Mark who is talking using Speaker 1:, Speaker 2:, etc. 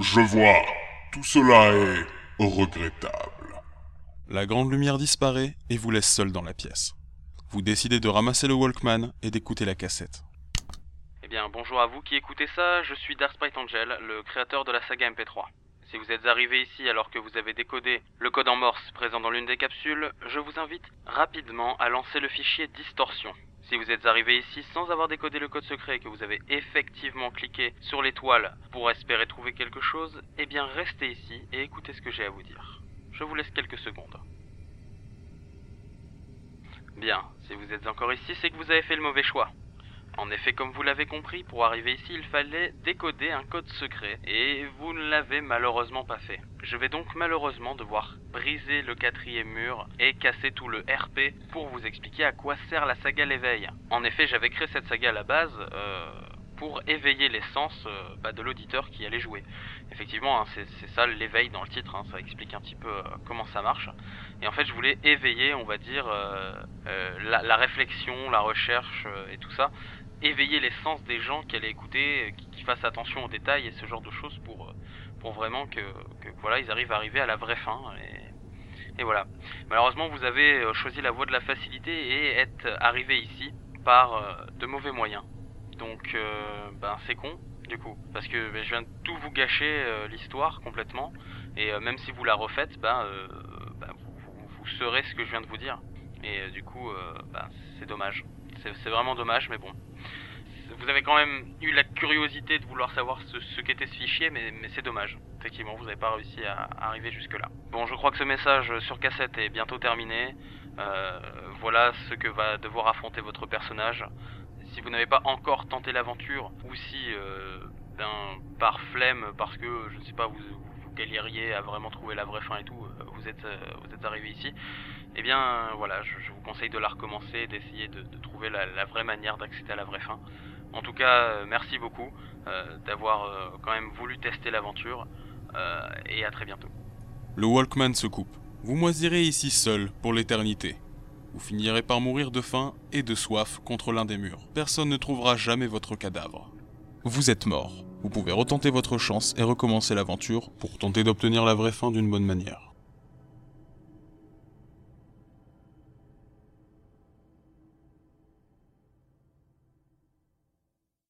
Speaker 1: Je vois. Tout cela est regrettable.
Speaker 2: La grande lumière disparaît et vous laisse seul dans la pièce. Vous décidez de ramasser le Walkman et d'écouter la cassette.
Speaker 3: Eh bien, bonjour à vous qui écoutez ça, je suis Darksprite Angel, le créateur de la saga MP3. Si vous êtes arrivé ici alors que vous avez décodé le code en morse présent dans l'une des capsules, je vous invite rapidement à lancer le fichier distorsion. Si vous êtes arrivé ici sans avoir décodé le code secret et que vous avez effectivement cliqué sur l'étoile pour espérer trouver quelque chose, eh bien restez ici et écoutez ce que j'ai à vous dire. Je vous laisse quelques secondes. Bien, si vous êtes encore ici, c'est que vous avez fait le mauvais choix. En effet, comme vous l'avez compris, pour arriver ici, il fallait décoder un code secret, et vous ne l'avez malheureusement pas fait. Je vais donc malheureusement devoir briser le quatrième mur et casser tout le RP pour vous expliquer à quoi sert la saga l'éveil. En effet, j'avais créé cette saga à la base euh, pour éveiller les sens euh, bah, de l'auditeur qui allait jouer. Effectivement, hein, c'est ça l'éveil dans le titre, hein, ça explique un petit peu euh, comment ça marche. Et en fait, je voulais éveiller, on va dire, la, la, réflexion, la recherche et tout ça éveiller les sens des gens qui allaient écouter, qui, qui, fassent attention aux détails et ce genre de choses pour, euh, pour vraiment que, voilà, ils arrivent à arriver à la vraie fin. Et, et, voilà. Malheureusement, vous avez euh, choisi la voie de la facilité et êtes arrivé ici par euh, de mauvais moyens. Donc, euh, ben c'est con du coup, parce que ben, je viens de tout vous gâcher l'histoire complètement. Et même si vous la refaites, ben, ben vous, saurez ce que je viens de vous dire. Et du coup, ben, c'est dommage. C'est vraiment dommage, mais bon vous avez quand même eu la curiosité de vouloir savoir ce, qu'était ce fichier, mais, c'est dommage. Effectivement, vous n'avez pas réussi à, arriver jusque-là. Bon, je crois que ce message sur cassette est bientôt terminé. Euh, voilà ce que va devoir affronter votre personnage. Si vous n'avez pas encore tenté l'aventure, ou si, euh, ben, par flemme, parce que, je ne sais pas, vous, galériez à vraiment trouver la vraie fin et tout, euh, vous êtes, vous êtes arrivé ici, eh bien, voilà, je, vous conseille de la recommencer, d'essayer de, trouver la, vraie manière d'accéder à la vraie fin. En tout cas, euh, merci beaucoup euh, d'avoir euh, quand même voulu tester l'aventure et à très bientôt.
Speaker 2: Le Walkman se coupe. Vous moisirez ici seul pour l'éternité. Vous finirez par mourir de faim et de soif contre l'un des murs. Personne ne trouvera jamais votre cadavre. Vous êtes mort. Vous pouvez retenter votre chance et recommencer l'aventure pour tenter d'obtenir la vraie fin d'une bonne manière.